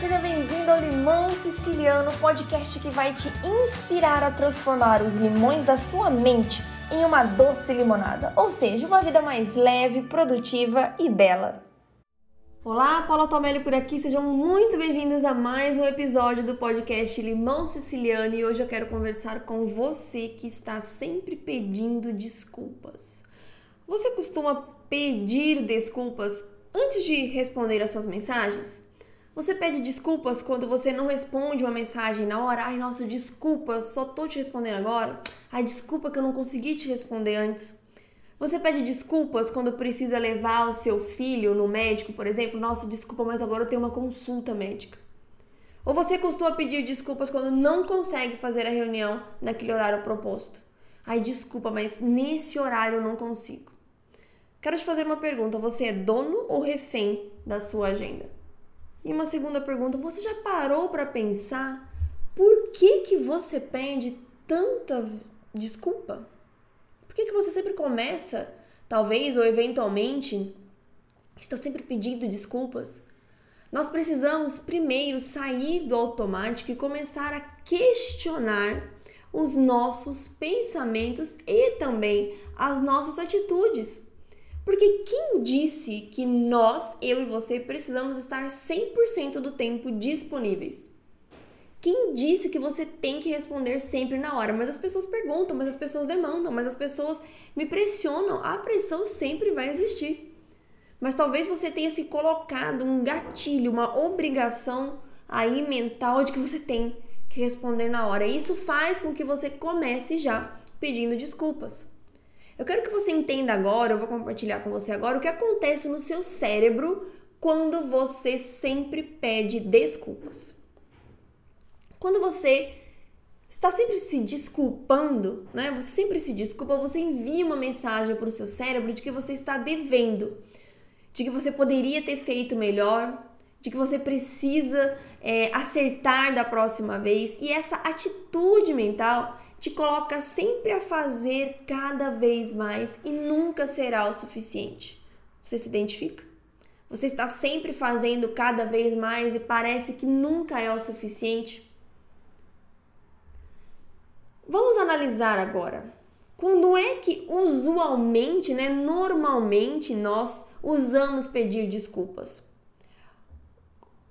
seja bem-vindo ao Limão Siciliano, podcast que vai te inspirar a transformar os limões da sua mente em uma doce limonada, ou seja, uma vida mais leve, produtiva e bela. Olá, Paula Tomelli por aqui, sejam muito bem-vindos a mais um episódio do podcast Limão Siciliano e hoje eu quero conversar com você que está sempre pedindo desculpas. Você costuma pedir desculpas antes de responder as suas mensagens? Você pede desculpas quando você não responde uma mensagem na hora. Ai, nossa, desculpa, só tô te respondendo agora. Ai, desculpa que eu não consegui te responder antes. Você pede desculpas quando precisa levar o seu filho no médico, por exemplo. Nossa, desculpa, mas agora eu tenho uma consulta médica. Ou você costuma pedir desculpas quando não consegue fazer a reunião naquele horário proposto. Ai, desculpa, mas nesse horário eu não consigo. Quero te fazer uma pergunta: você é dono ou refém da sua agenda? E uma segunda pergunta, você já parou para pensar por que que você pede tanta desculpa? Por que que você sempre começa, talvez ou eventualmente, está sempre pedindo desculpas? Nós precisamos primeiro sair do automático e começar a questionar os nossos pensamentos e também as nossas atitudes. Porque quem disse que nós, eu e você, precisamos estar 100% do tempo disponíveis? Quem disse que você tem que responder sempre na hora? Mas as pessoas perguntam, mas as pessoas demandam, mas as pessoas me pressionam. A pressão sempre vai existir. Mas talvez você tenha se colocado um gatilho, uma obrigação aí mental de que você tem que responder na hora. Isso faz com que você comece já pedindo desculpas. Eu quero que você entenda agora, eu vou compartilhar com você agora o que acontece no seu cérebro quando você sempre pede desculpas. Quando você está sempre se desculpando, né? Você sempre se desculpa, você envia uma mensagem para o seu cérebro de que você está devendo, de que você poderia ter feito melhor, de que você precisa é, acertar da próxima vez. E essa atitude mental te coloca sempre a fazer cada vez mais e nunca será o suficiente. Você se identifica? Você está sempre fazendo cada vez mais e parece que nunca é o suficiente? Vamos analisar agora. Quando é que usualmente, né, normalmente nós usamos pedir desculpas?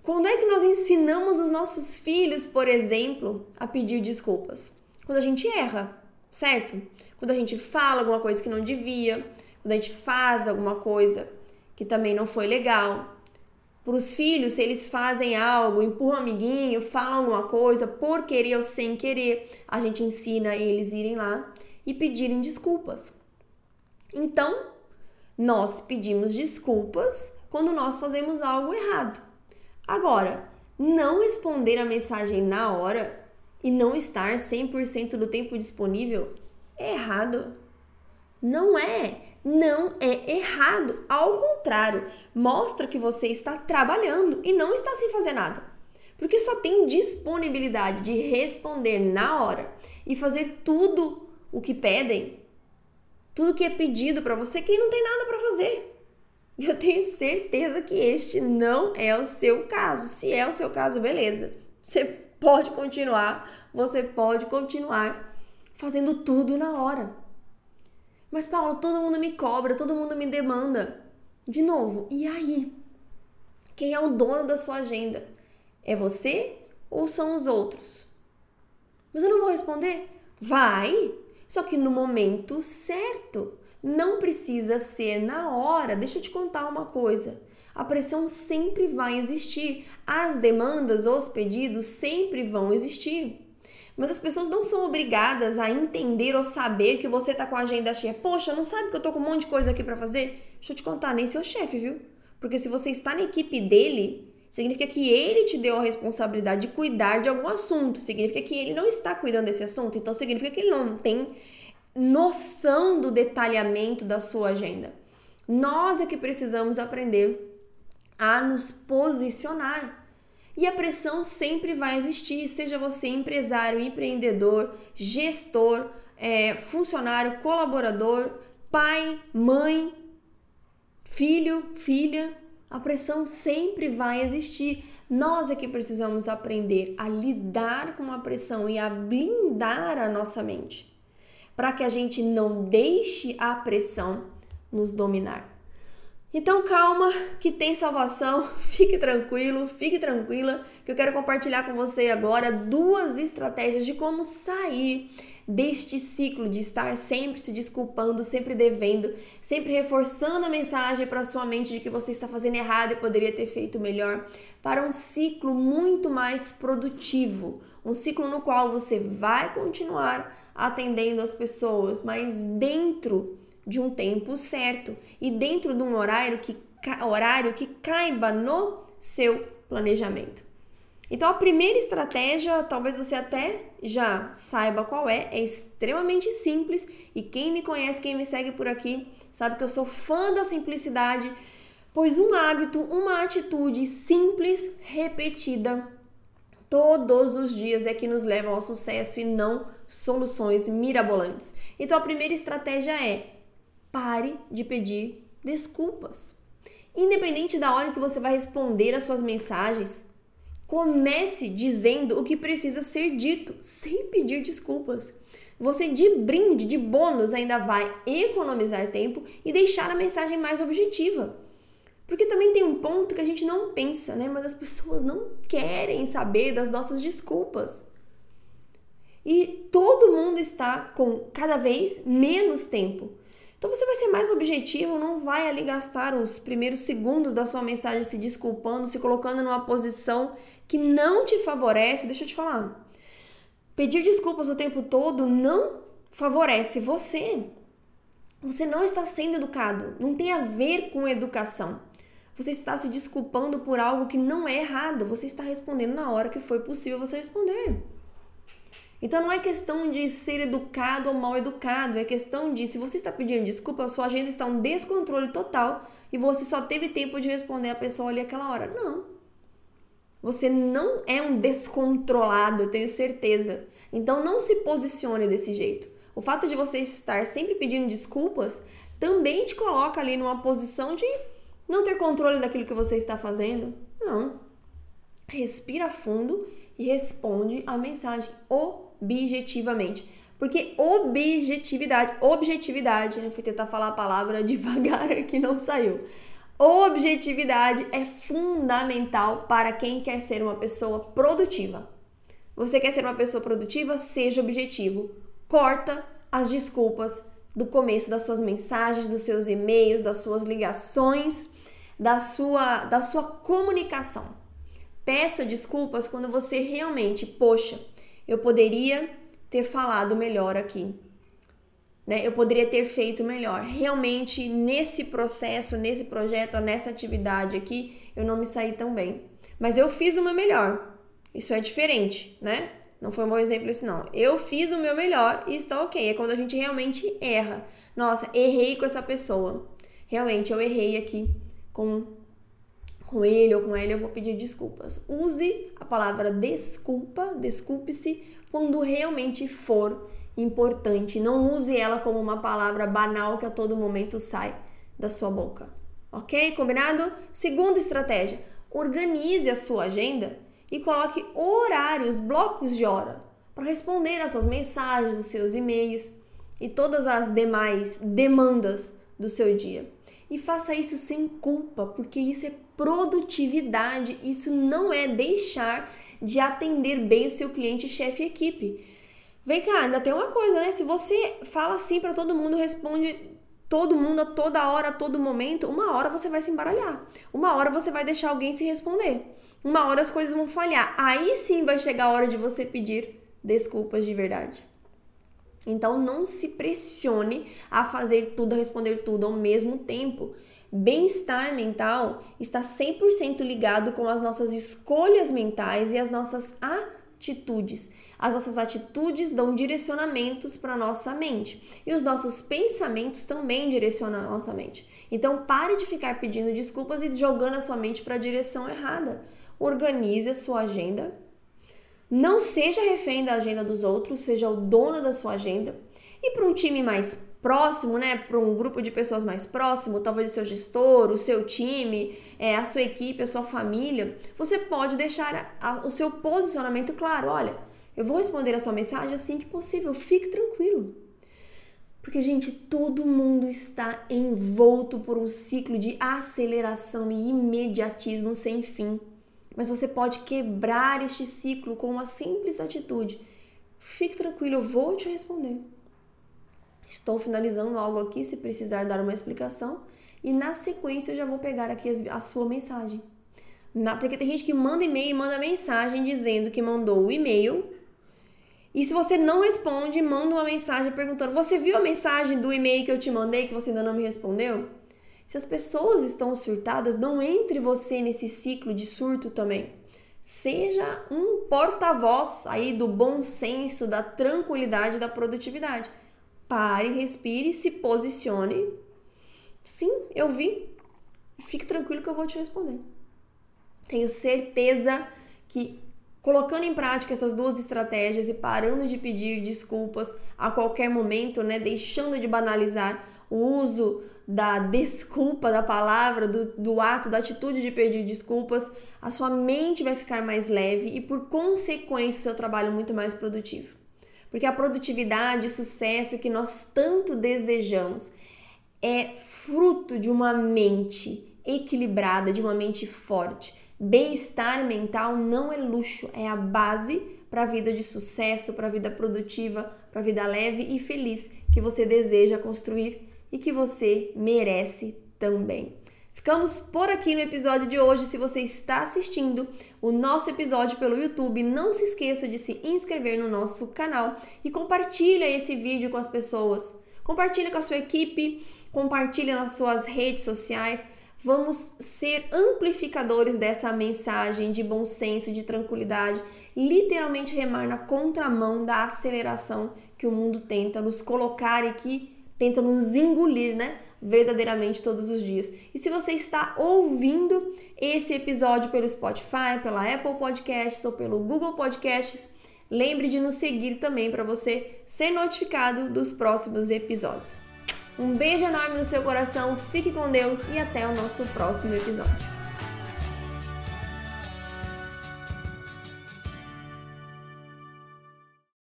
Quando é que nós ensinamos os nossos filhos, por exemplo, a pedir desculpas? Quando a gente erra, certo? Quando a gente fala alguma coisa que não devia, quando a gente faz alguma coisa que também não foi legal. Para os filhos, se eles fazem algo, empurram um amiguinho, falam alguma coisa por querer ou sem querer, a gente ensina eles irem lá e pedirem desculpas. Então, nós pedimos desculpas quando nós fazemos algo errado. Agora, não responder a mensagem na hora e não estar 100% do tempo disponível é errado. Não é. Não é errado. Ao contrário, mostra que você está trabalhando e não está sem fazer nada. Porque só tem disponibilidade de responder na hora e fazer tudo o que pedem, tudo que é pedido para você, quem não tem nada para fazer. Eu tenho certeza que este não é o seu caso. Se é o seu caso, beleza. Você pode continuar, você pode continuar fazendo tudo na hora. Mas, Paulo, todo mundo me cobra, todo mundo me demanda. De novo, e aí? Quem é o dono da sua agenda? É você ou são os outros? Mas eu não vou responder? Vai! Só que no momento certo. Não precisa ser na hora. Deixa eu te contar uma coisa a pressão sempre vai existir. As demandas, os pedidos sempre vão existir. Mas as pessoas não são obrigadas a entender ou saber que você tá com a agenda cheia. Poxa, não sabe que eu tô com um monte de coisa aqui para fazer? Deixa eu te contar, nem seu chefe, viu? Porque se você está na equipe dele, significa que ele te deu a responsabilidade de cuidar de algum assunto. Significa que ele não está cuidando desse assunto. Então significa que ele não tem noção do detalhamento da sua agenda. Nós é que precisamos aprender a nos posicionar. E a pressão sempre vai existir, seja você empresário, empreendedor, gestor, é, funcionário, colaborador, pai, mãe, filho, filha. A pressão sempre vai existir. Nós é que precisamos aprender a lidar com a pressão e a blindar a nossa mente, para que a gente não deixe a pressão nos dominar. Então calma, que tem salvação, fique tranquilo, fique tranquila, que eu quero compartilhar com você agora duas estratégias de como sair deste ciclo de estar sempre se desculpando, sempre devendo, sempre reforçando a mensagem para sua mente de que você está fazendo errado e poderia ter feito melhor, para um ciclo muito mais produtivo, um ciclo no qual você vai continuar atendendo as pessoas, mas dentro de um tempo certo e dentro de um horário que horário que caiba no seu planejamento. Então, a primeira estratégia, talvez você até já saiba qual é, é extremamente simples e quem me conhece, quem me segue por aqui, sabe que eu sou fã da simplicidade, pois um hábito, uma atitude simples, repetida todos os dias é que nos levam ao sucesso e não soluções mirabolantes. Então, a primeira estratégia é pare de pedir desculpas. Independente da hora que você vai responder as suas mensagens, Comece dizendo o que precisa ser dito, sem pedir desculpas. Você, de brinde, de bônus, ainda vai economizar tempo e deixar a mensagem mais objetiva. Porque também tem um ponto que a gente não pensa, né? Mas as pessoas não querem saber das nossas desculpas. E todo mundo está com cada vez menos tempo. Então você vai ser mais objetivo, não vai ali gastar os primeiros segundos da sua mensagem se desculpando, se colocando numa posição que não te favorece, deixa eu te falar. Pedir desculpas o tempo todo não favorece você. Você não está sendo educado, não tem a ver com educação. Você está se desculpando por algo que não é errado, você está respondendo na hora que foi possível você responder. Então não é questão de ser educado ou mal educado, é questão de se você está pedindo desculpa, sua agenda está um descontrole total e você só teve tempo de responder a pessoa ali aquela hora. Não. Você não é um descontrolado, eu tenho certeza. Então não se posicione desse jeito. O fato de você estar sempre pedindo desculpas também te coloca ali numa posição de não ter controle daquilo que você está fazendo. Não. Respira fundo e responde a mensagem objetivamente. Porque objetividade, objetividade, né? Eu fui tentar falar a palavra devagar que não saiu. Objetividade é fundamental para quem quer ser uma pessoa produtiva. Você quer ser uma pessoa produtiva? Seja objetivo. Corta as desculpas do começo das suas mensagens, dos seus e-mails, das suas ligações, da sua, da sua comunicação. Peça desculpas quando você realmente, poxa, eu poderia ter falado melhor aqui né? Eu poderia ter feito melhor. Realmente, nesse processo, nesse projeto, nessa atividade aqui, eu não me saí tão bem. Mas eu fiz o meu melhor. Isso é diferente, né? Não foi um bom exemplo isso, não. Eu fiz o meu melhor e está ok. É quando a gente realmente erra. Nossa, errei com essa pessoa. Realmente, eu errei aqui com, com ele ou com ela, eu vou pedir desculpas. Use a palavra desculpa, desculpe-se, quando realmente for importante. Não use ela como uma palavra banal que a todo momento sai da sua boca. Ok? Combinado? Segunda estratégia: organize a sua agenda e coloque horários, blocos de hora para responder às suas mensagens, os seus e-mails e todas as demais demandas do seu dia. E faça isso sem culpa, porque isso é produtividade, isso não é deixar de atender bem o seu cliente, chefe e equipe. Vem cá, ainda tem uma coisa, né? Se você fala assim para todo mundo, responde todo mundo a toda hora, a todo momento, uma hora você vai se embaralhar. Uma hora você vai deixar alguém se responder. Uma hora as coisas vão falhar. Aí sim vai chegar a hora de você pedir desculpas de verdade. Então não se pressione a fazer tudo, a responder tudo ao mesmo tempo. Bem-estar mental está 100% ligado com as nossas escolhas mentais e as nossas atitudes. As nossas atitudes dão direcionamentos para nossa mente e os nossos pensamentos também direcionam a nossa mente. Então pare de ficar pedindo desculpas e jogando a sua mente para a direção errada. Organize a sua agenda. Não seja refém da agenda dos outros, seja o dono da sua agenda. E para um time mais próximo, né, para um grupo de pessoas mais próximo, talvez o seu gestor, o seu time, é, a sua equipe, a sua família, você pode deixar a, a, o seu posicionamento claro. Olha, eu vou responder a sua mensagem assim que possível, fique tranquilo. Porque, gente, todo mundo está envolto por um ciclo de aceleração e imediatismo sem fim. Mas você pode quebrar este ciclo com uma simples atitude. Fique tranquilo, eu vou te responder. Estou finalizando algo aqui, se precisar dar uma explicação. E na sequência eu já vou pegar aqui a sua mensagem. Porque tem gente que manda e-mail e manda mensagem dizendo que mandou o e-mail e se você não responde, manda uma mensagem perguntando: Você viu a mensagem do e-mail que eu te mandei que você ainda não me respondeu? Se as pessoas estão surtadas, não entre você nesse ciclo de surto também. Seja um porta-voz aí do bom senso, da tranquilidade, da produtividade. Pare, respire, se posicione. Sim, eu vi. Fique tranquilo que eu vou te responder. Tenho certeza que colocando em prática essas duas estratégias e parando de pedir desculpas a qualquer momento, né, deixando de banalizar o uso da desculpa, da palavra, do, do ato, da atitude de pedir desculpas, a sua mente vai ficar mais leve e, por consequência, o seu trabalho muito mais produtivo. Porque a produtividade, o sucesso que nós tanto desejamos é fruto de uma mente equilibrada, de uma mente forte. Bem-estar mental não é luxo, é a base para a vida de sucesso, para a vida produtiva, para a vida leve e feliz que você deseja construir e que você merece também. Ficamos por aqui no episódio de hoje. Se você está assistindo o nosso episódio pelo YouTube, não se esqueça de se inscrever no nosso canal e compartilha esse vídeo com as pessoas. Compartilha com a sua equipe, compartilha nas suas redes sociais Vamos ser amplificadores dessa mensagem de bom senso, de tranquilidade, literalmente remar na contramão da aceleração que o mundo tenta nos colocar e que tenta nos engolir, né? Verdadeiramente todos os dias. E se você está ouvindo esse episódio pelo Spotify, pela Apple Podcasts ou pelo Google Podcasts, lembre de nos seguir também para você ser notificado dos próximos episódios. Um beijo enorme no seu coração, fique com Deus e até o nosso próximo episódio.